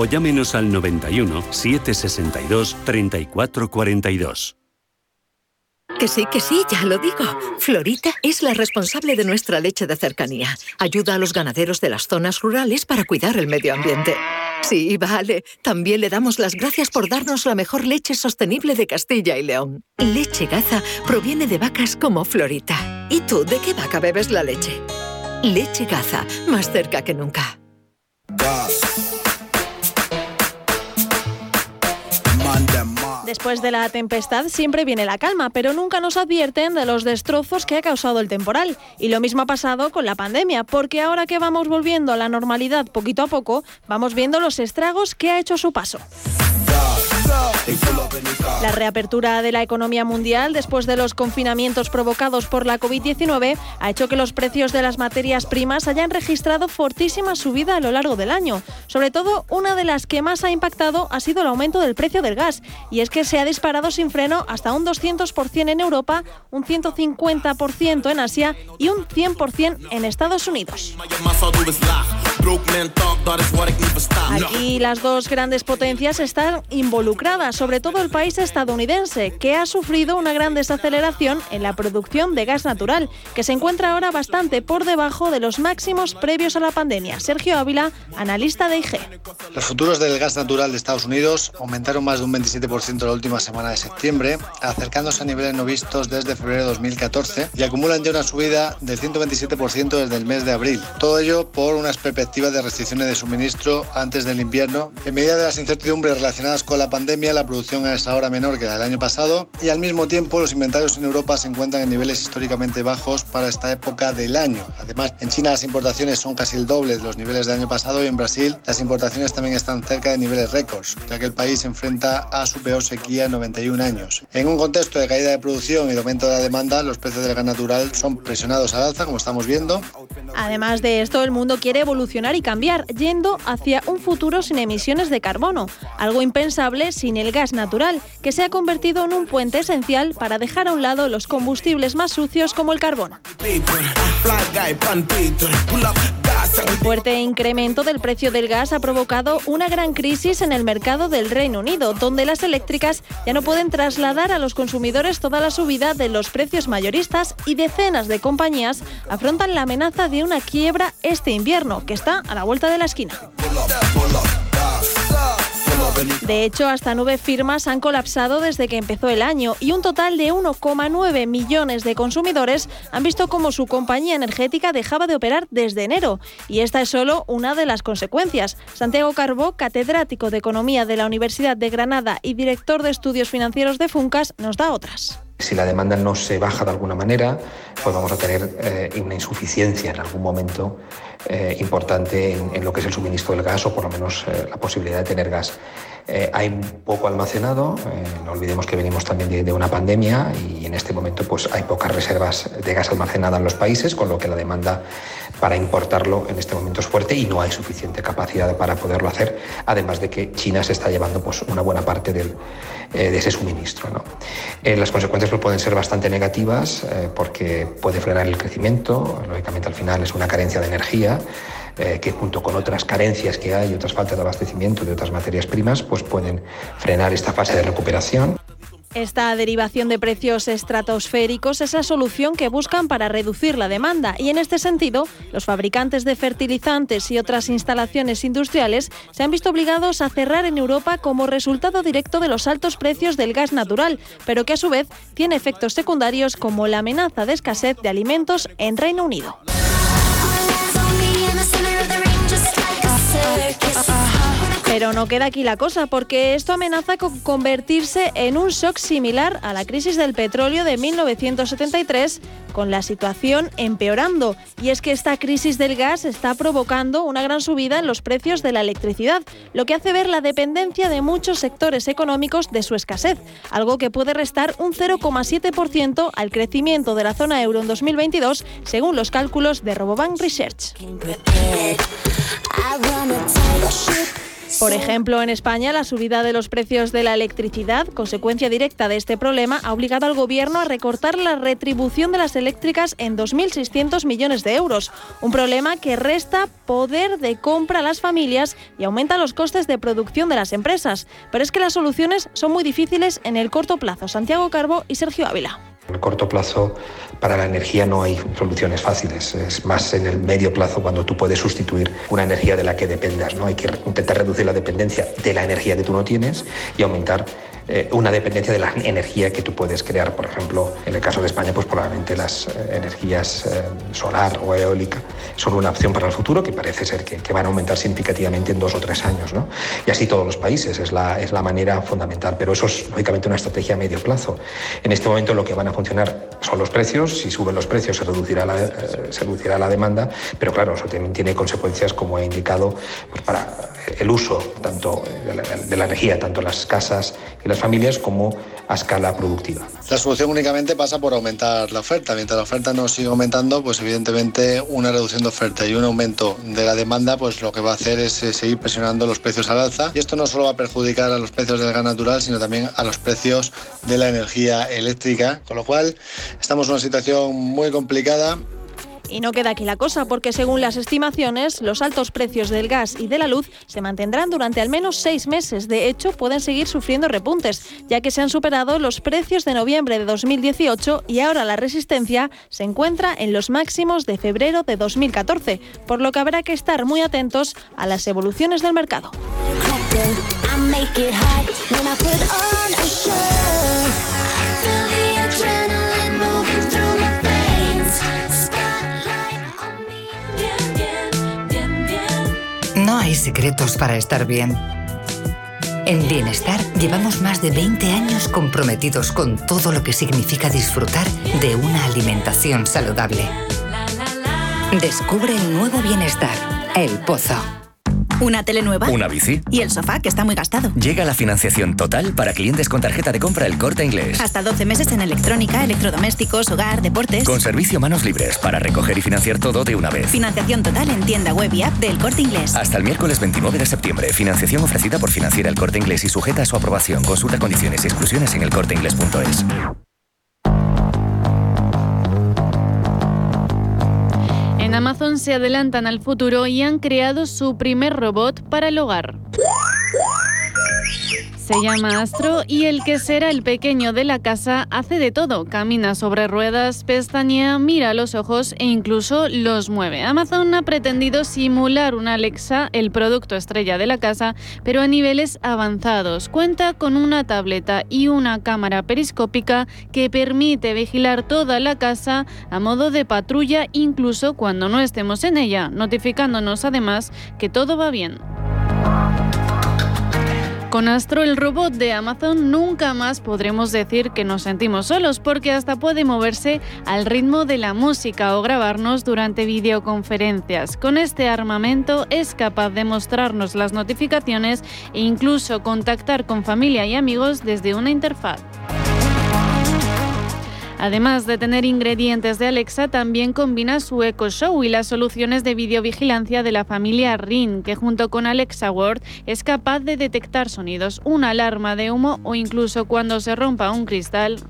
o llámenos al 91 762 3442. Que sí, que sí, ya lo digo. Florita es la responsable de nuestra leche de cercanía. Ayuda a los ganaderos de las zonas rurales para cuidar el medio ambiente. Sí, vale. También le damos las gracias por darnos la mejor leche sostenible de Castilla y León. Leche Gaza proviene de vacas como Florita. ¿Y tú de qué vaca bebes la leche? Leche Gaza, más cerca que nunca. Después de la tempestad siempre viene la calma, pero nunca nos advierten de los destrozos que ha causado el temporal. Y lo mismo ha pasado con la pandemia, porque ahora que vamos volviendo a la normalidad poquito a poco, vamos viendo los estragos que ha hecho su paso. La reapertura de la economía mundial después de los confinamientos provocados por la COVID-19 ha hecho que los precios de las materias primas hayan registrado fortísima subida a lo largo del año. Sobre todo, una de las que más ha impactado ha sido el aumento del precio del gas. Y es que se ha disparado sin freno hasta un 200% en Europa, un 150% en Asia y un 100% en Estados Unidos. Aquí las dos grandes potencias están involucradas, sobre todo el país estadounidense, que ha sufrido una gran desaceleración en la producción de gas natural, que se encuentra ahora bastante por debajo de los máximos previos a la pandemia. Sergio Ávila, analista de IG. Los futuros del gas natural de Estados Unidos aumentaron más de un 27% la última semana de septiembre, acercándose a niveles no vistos desde febrero de 2014 y acumulan ya una subida del 127% desde el mes de abril. Todo ello por unas perspectivas de restricciones de suministro antes del invierno. En medida de las incertidumbres relacionadas con la pandemia, la producción es ahora menor que la del año pasado y al mismo tiempo los inventarios en Europa se encuentran en niveles históricamente bajos para esta época del año. Además, en China las importaciones son casi el doble de los niveles del año pasado y en Brasil las importaciones también están cerca de niveles récords, ya que el país se enfrenta a su peor sequía en 91 años. En un contexto de caída de producción y de aumento de la demanda, los precios del gas natural son presionados al alza, como estamos viendo. Además de esto, el mundo quiere evolucionar y cambiar, yendo hacia un futuro sin emisiones de carbono, algo impensable sin el gas natural, que se ha convertido en un puente esencial para dejar a un lado los combustibles más sucios como el carbón. El fuerte incremento del precio del gas ha provocado una gran crisis en el mercado del Reino Unido, donde las eléctricas ya no pueden trasladar a los consumidores toda la subida de los precios mayoristas y decenas de compañías afrontan la amenaza de una quiebra este invierno, que está a la vuelta de la esquina. De hecho, hasta nueve firmas han colapsado desde que empezó el año y un total de 1,9 millones de consumidores han visto cómo su compañía energética dejaba de operar desde enero. Y esta es solo una de las consecuencias. Santiago Carbó, catedrático de Economía de la Universidad de Granada y director de Estudios Financieros de Funcas, nos da otras. Si la demanda no se baja de alguna manera, pues vamos a tener eh, una insuficiencia en algún momento eh, importante en, lo que es el suministro del gas o por lo menos eh, la posibilidad de tener gas. hay poco almacenado, no olvidemos que venimos también de, una pandemia y en este momento pues hay pocas reservas de gas almacenada en los países, con lo que la demanda para importarlo en este momento es fuerte y no hay suficiente capacidad para poderlo hacer, además de que China se está llevando pues, una buena parte del, de ese suministro. ¿no? las consecuencias pues, pueden ser bastante negativas porque puede frenar el crecimiento, lógicamente al final es una carencia de energía, eh, que junto con otras carencias que hay, otras faltas de abastecimiento de otras materias primas, pues pueden frenar esta fase de recuperación. Esta derivación de precios estratosféricos es la solución que buscan para reducir la demanda y en este sentido los fabricantes de fertilizantes y otras instalaciones industriales se han visto obligados a cerrar en Europa como resultado directo de los altos precios del gas natural, pero que a su vez tiene efectos secundarios como la amenaza de escasez de alimentos en Reino Unido. Pero no queda aquí la cosa, porque esto amenaza con convertirse en un shock similar a la crisis del petróleo de 1973, con la situación empeorando. Y es que esta crisis del gas está provocando una gran subida en los precios de la electricidad, lo que hace ver la dependencia de muchos sectores económicos de su escasez, algo que puede restar un 0,7% al crecimiento de la zona euro en 2022, según los cálculos de Robobank Research. Por ejemplo, en España, la subida de los precios de la electricidad, consecuencia directa de este problema, ha obligado al Gobierno a recortar la retribución de las eléctricas en 2.600 millones de euros. Un problema que resta poder de compra a las familias y aumenta los costes de producción de las empresas. Pero es que las soluciones son muy difíciles en el corto plazo. Santiago Carbo y Sergio Ávila. En el corto plazo, para la energía no hay soluciones fáciles. Es más en el medio plazo cuando tú puedes sustituir una energía de la que dependas. ¿no? Hay que intentar reducir la dependencia de la energía que tú no tienes y aumentar eh, una dependencia de la energía que tú puedes crear. Por ejemplo, en el caso de España, pues probablemente las eh, energías eh, solar o eólica son una opción para el futuro que parece ser que, van a aumentar significativamente en dos o tres años. ¿no? Y así todos los países, es la, es la manera fundamental. Pero eso es lógicamente una estrategia a medio plazo. En este momento lo que van a funcionar son los precios. Si suben los precios se reducirá la, se reducirá la demanda, pero claro, eso también tiene consecuencias, como he indicado, pues para el uso tanto de la, energía, tanto las casas y las familias como a escala productiva. La solución únicamente pasa por aumentar la oferta. Mientras la oferta no sigue aumentando, pues evidentemente una reducción de oferta y un aumento de la demanda, pues lo que va a hacer es seguir presionando los precios al alza. Y esto no solo va a perjudicar a los precios del gas natural, sino también a los precios de la energía eléctrica. Con lo cual, estamos en una situación muy complicada y no queda aquí la cosa, porque según las estimaciones, los altos precios del gas y de la luz se mantendrán durante al menos seis meses. De hecho, pueden seguir sufriendo repuntes, ya que se han superado los precios de noviembre de 2018 y ahora la resistencia se encuentra en los máximos de febrero de 2014, por lo que habrá que estar muy atentos a las evoluciones del mercado. Secretos para estar bien. En Bienestar llevamos más de 20 años comprometidos con todo lo que significa disfrutar de una alimentación saludable. Descubre el nuevo Bienestar, El Pozo. ¿Una tele nueva? ¿Una bici? ¿Y el sofá, que está muy gastado? Llega la financiación total para clientes con tarjeta de compra El Corte Inglés. Hasta 12 meses en electrónica, electrodomésticos, hogar, deportes. Con servicio manos libres para recoger y financiar todo de una vez. Financiación total en tienda web y app del Corte Inglés. Hasta el miércoles 29 de septiembre. Financiación ofrecida por Financiera El Corte Inglés y sujeta a su aprobación. Consulta condiciones y exclusiones en elcorteinglés.es. En Amazon se adelantan al futuro y han creado su primer robot para el hogar. Se llama Astro y el que será el pequeño de la casa hace de todo. Camina sobre ruedas, pestañea, mira los ojos e incluso los mueve. Amazon ha pretendido simular una Alexa, el producto estrella de la casa, pero a niveles avanzados. Cuenta con una tableta y una cámara periscópica que permite vigilar toda la casa a modo de patrulla incluso cuando no estemos en ella, notificándonos además que todo va bien. Con Astro, el robot de Amazon, nunca más podremos decir que nos sentimos solos porque hasta puede moverse al ritmo de la música o grabarnos durante videoconferencias. Con este armamento es capaz de mostrarnos las notificaciones e incluso contactar con familia y amigos desde una interfaz. Además de tener ingredientes de Alexa, también combina su Echo Show y las soluciones de videovigilancia de la familia Ring, que junto con Alexa Word es capaz de detectar sonidos, una alarma de humo o incluso cuando se rompa un cristal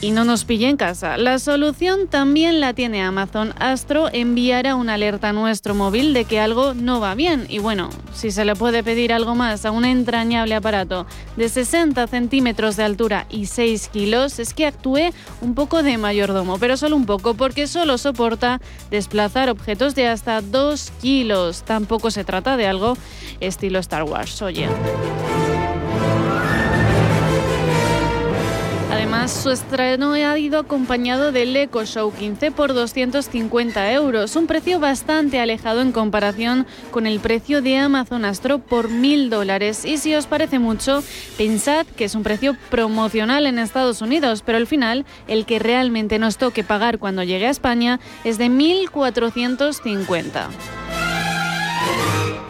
y no nos pille en casa. La solución también la tiene Amazon. Astro enviará una alerta a nuestro móvil de que algo no va bien. Y bueno, si se le puede pedir algo más a un entrañable aparato de 60 centímetros de altura y 6 kilos, es que actúe un poco de mayordomo, pero solo un poco, porque solo soporta desplazar objetos de hasta 2 kilos. Tampoco se trata de algo estilo Star Wars, oye. Su estreno ha ido acompañado del Echo Show 15 por 250 euros, un precio bastante alejado en comparación con el precio de Amazon Astro por 1.000 dólares. Y si os parece mucho, pensad que es un precio promocional en Estados Unidos, pero al final el que realmente nos toque pagar cuando llegue a España es de 1.450.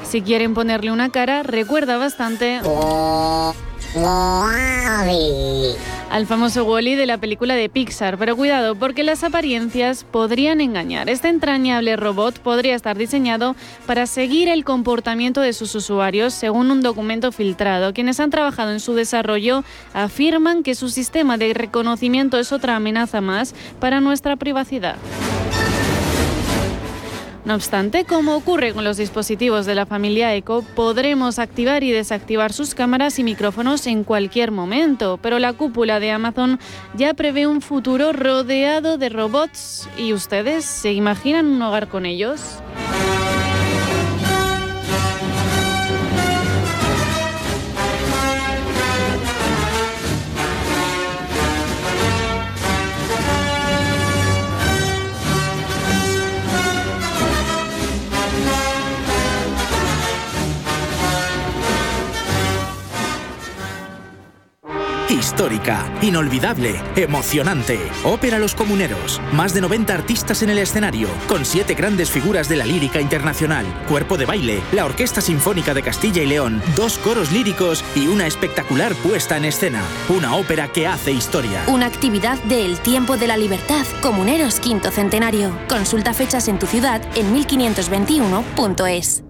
Si quieren ponerle una cara, recuerda bastante al famoso Wally de la película de Pixar, pero cuidado porque las apariencias podrían engañar. Este entrañable robot podría estar diseñado para seguir el comportamiento de sus usuarios según un documento filtrado. Quienes han trabajado en su desarrollo afirman que su sistema de reconocimiento es otra amenaza más para nuestra privacidad. No obstante, como ocurre con los dispositivos de la familia Eco, podremos activar y desactivar sus cámaras y micrófonos en cualquier momento, pero la cúpula de Amazon ya prevé un futuro rodeado de robots. ¿Y ustedes se imaginan un hogar con ellos? Histórica, inolvidable, emocionante. Ópera Los Comuneros. Más de 90 artistas en el escenario, con siete grandes figuras de la lírica internacional, cuerpo de baile, la Orquesta Sinfónica de Castilla y León, dos coros líricos y una espectacular puesta en escena. Una ópera que hace historia. Una actividad de El Tiempo de la Libertad, Comuneros Quinto Centenario. Consulta fechas en tu ciudad en 1521.es.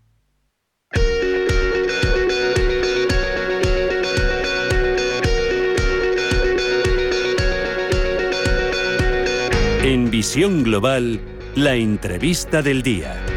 En Visión Global, la entrevista del día.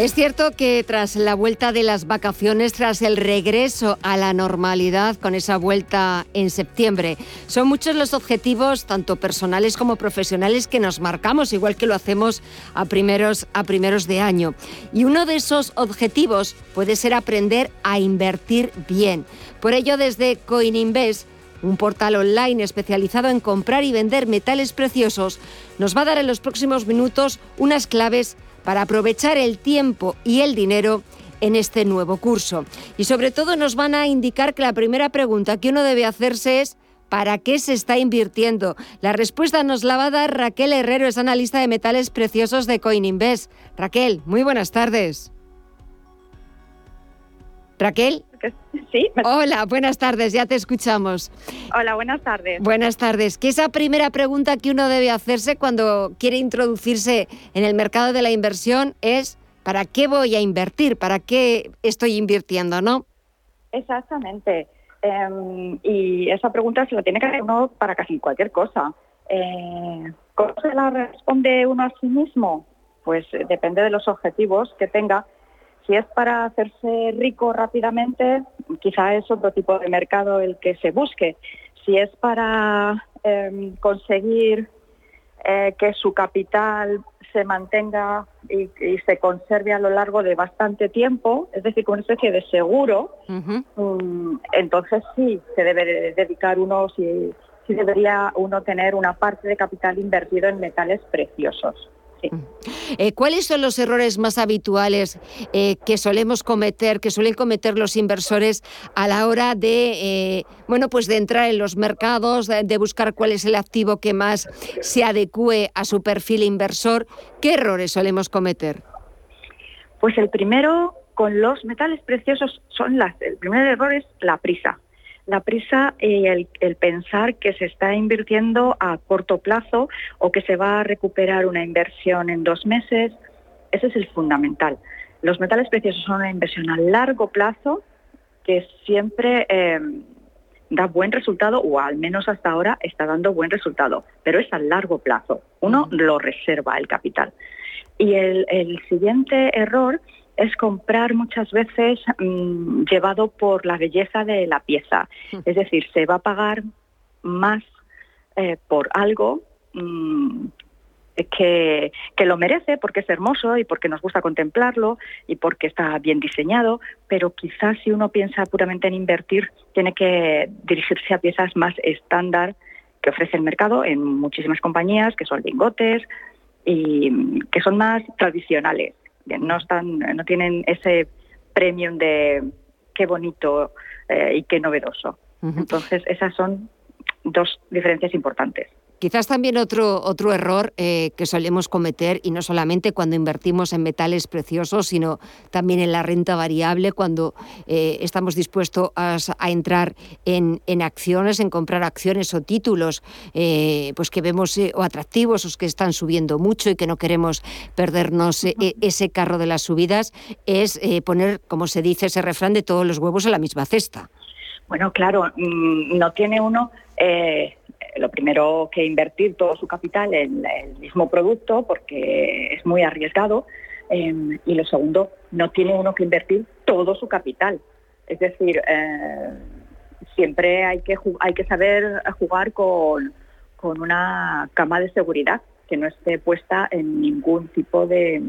Es cierto que tras la vuelta de las vacaciones, tras el regreso a la normalidad con esa vuelta en septiembre, son muchos los objetivos, tanto personales como profesionales, que nos marcamos, igual que lo hacemos a primeros, a primeros de año. Y uno de esos objetivos puede ser aprender a invertir bien. Por ello, desde Coininvest, un portal online especializado en comprar y vender metales preciosos, nos va a dar en los próximos minutos unas claves para aprovechar el tiempo y el dinero en este nuevo curso. Y sobre todo nos van a indicar que la primera pregunta que uno debe hacerse es ¿para qué se está invirtiendo? La respuesta nos la va a dar Raquel Herrero, es analista de metales preciosos de Coininvest. Raquel, muy buenas tardes. Raquel. Sí. Hola, buenas tardes, ya te escuchamos. Hola, buenas tardes. Buenas tardes. ¿Qué es esa primera pregunta que uno debe hacerse cuando quiere introducirse en el mercado de la inversión es ¿para qué voy a invertir? ¿Para qué estoy invirtiendo, no? Exactamente. Em, y esa pregunta se la tiene que hacer uno para casi cualquier cosa. Eh, ¿Cómo se la responde uno a sí mismo? Pues eh, depende de los objetivos que tenga si es para hacerse rico rápidamente, quizá es otro tipo de mercado el que se busque. Si es para em, conseguir eh, que su capital se mantenga y, se conserve a lo largo de bastante tiempo, es decir, con una especie de seguro, mm, entonces sí se debe dedicar uno, sí debería uno tener una parte de capital invertido en metales preciosos. Eh, ¿Cuáles son los errores más habituales eh, que solemos cometer, que suelen cometer los inversores a la hora de, eh, bueno, pues de entrar en los mercados, de, buscar cuál es el activo que más se adecue a su perfil inversor? ¿Qué errores solemos cometer? Pues el primero con los metales preciosos son las, el primer error es la prisa la prisa y el, pensar que se está invirtiendo a corto plazo o que se va a recuperar una inversión en dos meses. Ese es el fundamental. Los metales preciosos son una inversión a largo plazo que siempre em, da buen resultado o al menos hasta ahora está dando buen resultado, pero es a largo plazo. Uno lo reserva el capital. Y el, siguiente error es comprar muchas veces mm, llevado por la belleza de la pieza. Es decir, se va a pagar más eh, por algo mm, que, lo merece porque es hermoso y porque nos gusta contemplarlo y porque está bien diseñado, pero quizás si uno piensa puramente en invertir, tiene que dirigirse a piezas más estándar que ofrece el mercado en muchísimas compañías, que son lingotes y que son más tradicionales. No, están, no tienen ese premium de qué bonito eh, y qué novedoso. Entonces, esas son dos diferencias importantes. Quizás también otro, otro error eh, que solemos cometer, y no solamente cuando invertimos en metales preciosos, sino también en la renta variable, cuando eh, estamos dispuestos a, entrar en, acciones, en comprar acciones o títulos eh, pues que vemos o atractivos o que están subiendo mucho y que no queremos perdernos ese carro de las subidas, es poner, como se dice ese refrán, de todos los huevos en la misma cesta. Bueno, claro, mm, no tiene uno lo primero que invertir todo su capital en el mismo producto porque es muy arriesgado em, y lo segundo, no tiene uno que invertir todo su capital. Es decir, eh, siempre hay que, hay que saber jugar con, con una cama de seguridad que no esté puesta en ningún tipo de,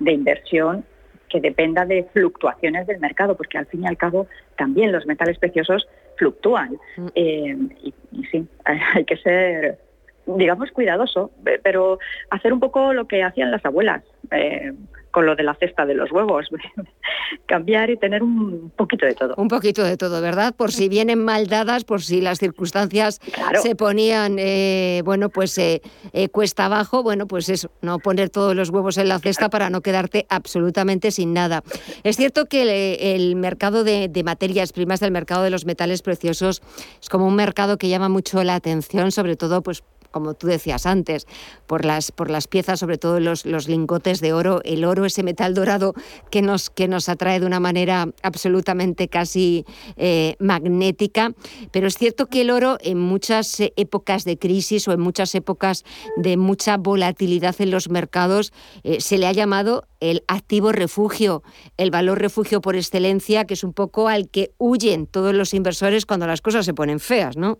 de inversión que dependa de fluctuaciones del mercado, porque al fin y al cabo también los metales preciosos fluctúan. Mm. Eh, y, sí, hay que ser, digamos, cuidadoso, pero hacer un poco lo que hacían las abuelas. Eh, con lo de la cesta de los huevos. Cambiar y tener un poquito de todo. Un poquito de todo, ¿verdad? Por si vienen mal dadas, por si las circunstancias se ponían, eh, bueno, pues eh, eh, cuesta abajo, bueno, pues eso, no poner todos los huevos en la cesta para no quedarte absolutamente sin nada. Es cierto que el, mercado de, de, materias primas, del mercado de los metales preciosos, es como un mercado que llama mucho la atención, sobre todo pues como tú decías antes, por las, por las piezas, sobre todo los, los lingotes de oro, el oro, ese metal dorado que nos, que nos atrae de una manera absolutamente casi eh, magnética. Pero es cierto que el oro en muchas épocas de crisis o en muchas épocas de mucha volatilidad en los mercados eh, se le ha llamado el activo refugio, el valor refugio por excelencia, que es un poco al que huyen todos los inversores cuando las cosas se ponen feas, ¿no?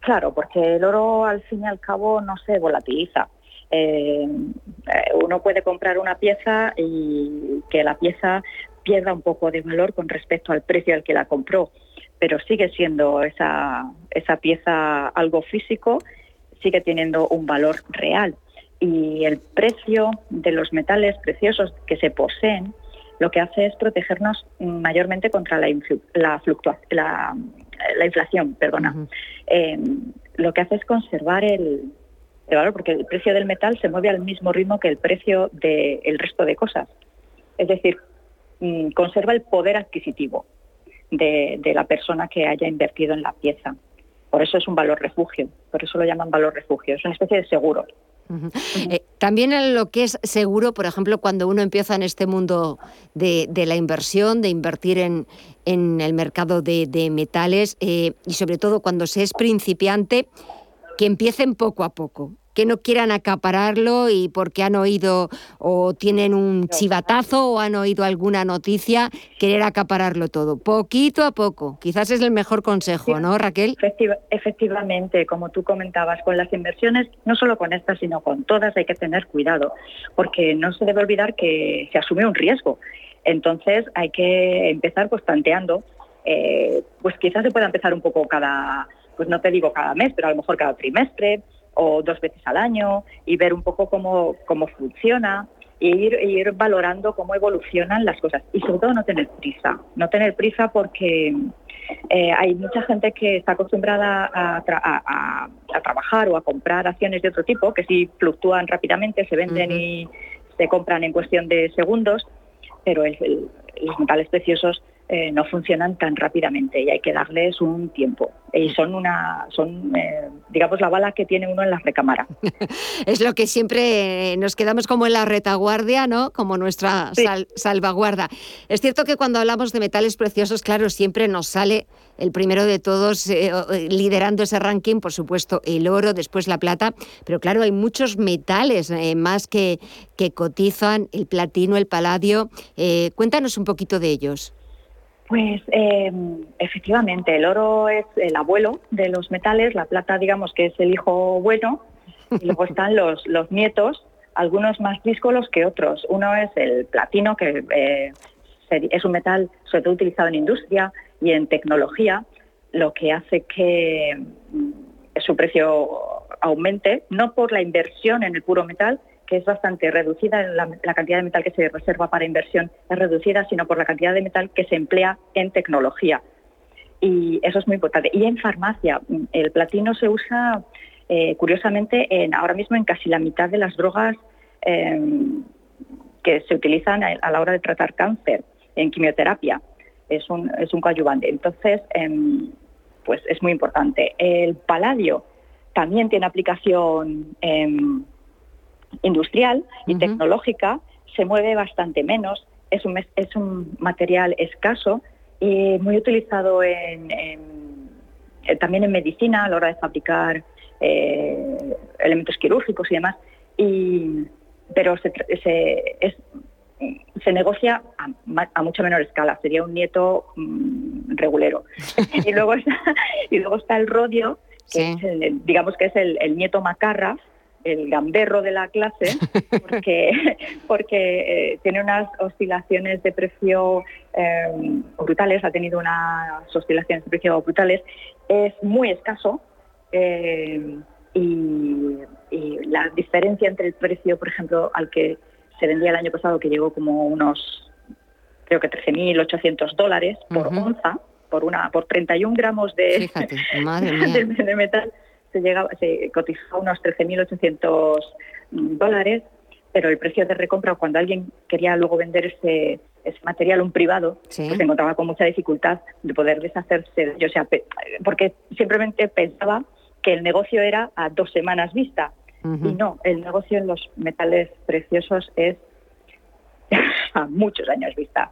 Claro, porque el oro al fin y al cabo no se volatiliza. Eh, eh, uno puede comprar una pieza y que la pieza pierda un poco de valor con respecto al precio al que la compró, pero sigue siendo esa, esa pieza algo físico, sigue teniendo un valor real. Y el precio de los metales preciosos que se poseen lo que hace es protegernos mayormente contra la, la, la, inflación, perdona. Eh, lo que hace es conservar el, valor, porque el precio del metal se mueve al mismo ritmo que el precio del resto de cosas. Es decir, mm, conserva el poder adquisitivo de, de la persona que haya invertido en la pieza. Por eso es un valor refugio, por eso lo llaman valor refugio, es una especie de seguro. Eh, también en lo que es seguro, por ejemplo, cuando uno empieza en este mundo de, la inversión, de invertir en, el mercado de, metales eh, y sobre todo cuando se es principiante, que empiecen poco a poco que no quieran acapararlo y porque han oído o tienen un chivatazo o han oído alguna noticia, querer acapararlo todo, poquito a poco. Quizás es el mejor consejo, ¿no, Raquel? efectivamente, como tú comentabas, con las inversiones, no solo con estas, sino con todas hay que tener cuidado, porque no se debe olvidar que se asume un riesgo. Entonces hay que empezar pues tanteando, eh, pues quizás se pueda empezar un poco cada, pues no te digo cada mes, pero a lo mejor cada trimestre, o dos veces al año y ver un poco cómo, cómo funciona e ir, ir valorando cómo evolucionan las cosas. Y sobre todo no tener prisa, no tener prisa porque eh, hay mucha gente que está acostumbrada a, a, trabajar o a comprar acciones de otro tipo, que sí fluctúan rápidamente, se venden y se compran en cuestión de segundos, pero los metales preciosos eh, no funcionan tan rápidamente y hay que darles un tiempo. Y son una, son, eh, digamos, la bala que tiene uno en la recámara. es lo que siempre nos quedamos como en la retaguardia, ¿no? Como nuestra salvaguarda. Es cierto que cuando hablamos de metales preciosos, claro, siempre nos sale el primero de todos eh, liderando ese ranking, por supuesto, el oro, después la plata, pero claro, hay muchos metales más que, que cotizan, el platino, el paladio. cuéntanos un poquito de ellos. Pues em, efectivamente, el oro es el abuelo de los metales, la plata digamos que es el hijo bueno, y luego están los, los nietos, algunos más díscolos que otros. Uno es el platino, que eh, es un metal sobre todo utilizado en industria y en tecnología, lo que hace que mm, su precio aumente, no por la inversión en el puro metal, es bastante reducida, la, cantidad de metal que se reserva para inversión es reducida, sino por la cantidad de metal que se emplea en tecnología. Y eso es muy importante. Y en farmacia, el platino se usa, eh, curiosamente, en, ahora mismo en casi la mitad de las drogas em, que se utilizan a, la hora de tratar cáncer, en quimioterapia. Es un, es un coadyuvante. Entonces, em, pues es muy importante. El paladio también tiene aplicación en industrial y tecnológica se mueve bastante menos, es un, es un material escaso y muy utilizado en, eh, también en medicina a la hora de fabricar eh, elementos quirúrgicos y demás, y, pero se, se, negocia a, mucha menor escala, sería un nieto mm, regulero. y, luego está, y luego está el rodio, que digamos que es el, el nieto macarra, el gamberro de la clase porque, porque eh, tiene unas oscilaciones de precio eh, brutales, ha tenido unas oscilaciones de precio brutales, es muy escaso eh, y, la diferencia entre el precio, por ejemplo, al que se vendía el año pasado, que llegó como unos, creo que 13.800 dólares por onza, por, una, por 31 gramos de, de metal, se, llega, se cotizó unos 13.800 dólares, pero el precio de recompra cuando alguien quería luego vender ese, ese material un privado, pues se encontraba con mucha dificultad de poder deshacerse. O sea, porque simplemente pensaba que el negocio era a dos semanas vista. Y no, el negocio en los metales preciosos es a muchos años vista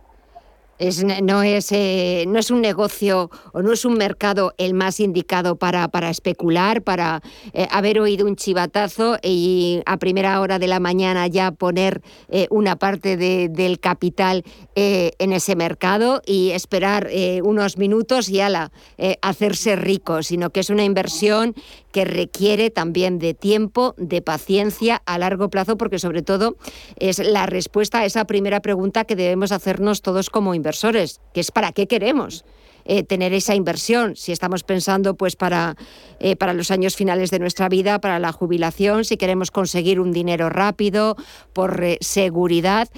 no, es, eh, no es un negocio o no es un mercado el más indicado para, para especular, para eh, haber oído un chivatazo y a primera hora de la mañana ya poner eh, una parte del capital en ese mercado y esperar unos minutos y ala, hacerse rico, sino que es una inversión que requiere también de tiempo, de paciencia a largo plazo, porque sobre todo es la respuesta a esa primera pregunta que debemos hacernos todos como inversores, que es ¿para qué queremos? Eh, tener esa inversión, si estamos pensando pues para, eh, para los años finales de nuestra vida, para la jubilación, si queremos conseguir un dinero rápido, por eh, seguridad,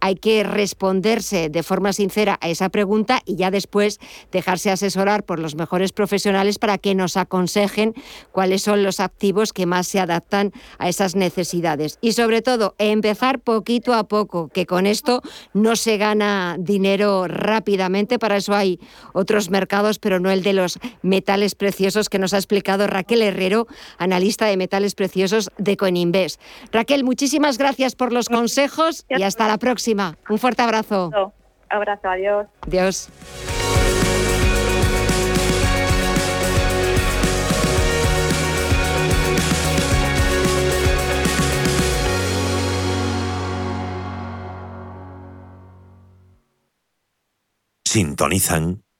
hay que responderse de forma sincera a esa pregunta y ya después dejarse asesorar por los mejores profesionales para que nos aconsejen cuáles son los activos que más se adaptan a esas necesidades. Y sobre todo, empezar poquito a poco, que con esto no se gana dinero rápidamente, para eso hay otros mercados, pero no el de los metales preciosos que nos ha explicado Raquel Herrero, analista de metales preciosos de Coininvest. Raquel, muchísimas gracias por los consejos y hasta la próxima. Un fuerte abrazo. Abrazo, adiós. Adiós. Sintonizan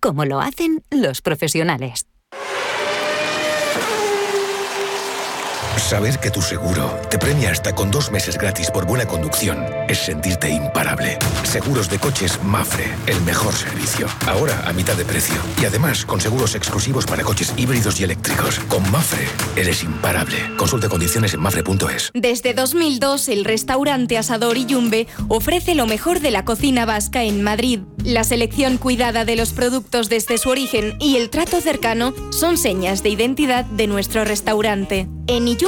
como lo hacen los profesionales. Saber que tu seguro te premia hasta con dos meses gratis por buena conducción es sentirte imparable. Seguros de coches Mafre, el mejor servicio. Ahora a mitad de precio. Y además con seguros exclusivos para coches híbridos y eléctricos. Con Mafre, eres imparable. Consulta condiciones en mafre.es. Desde 2002, el restaurante Asador y Yumbe ofrece lo mejor de la cocina vasca en Madrid. La selección cuidada de los productos desde su origen y el trato cercano son señas de identidad de nuestro restaurante. En Iyumbe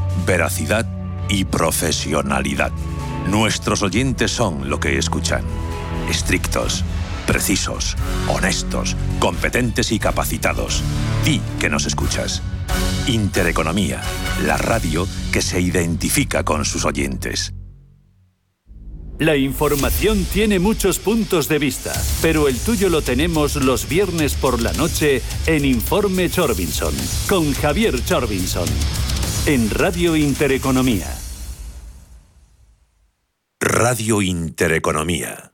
veracidad y profesionalidad. Nuestros oyentes son lo que escuchan. Estrictos, precisos, honestos, competentes y capacitados. Di que nos escuchas. Intereconomía, la radio que se identifica con sus oyentes. La información tiene muchos puntos de vista, pero el tuyo lo tenemos los viernes por la noche en Informe Chorbinson, con Javier Chorbinson, en Radio Intereconomía. Radio Intereconomía.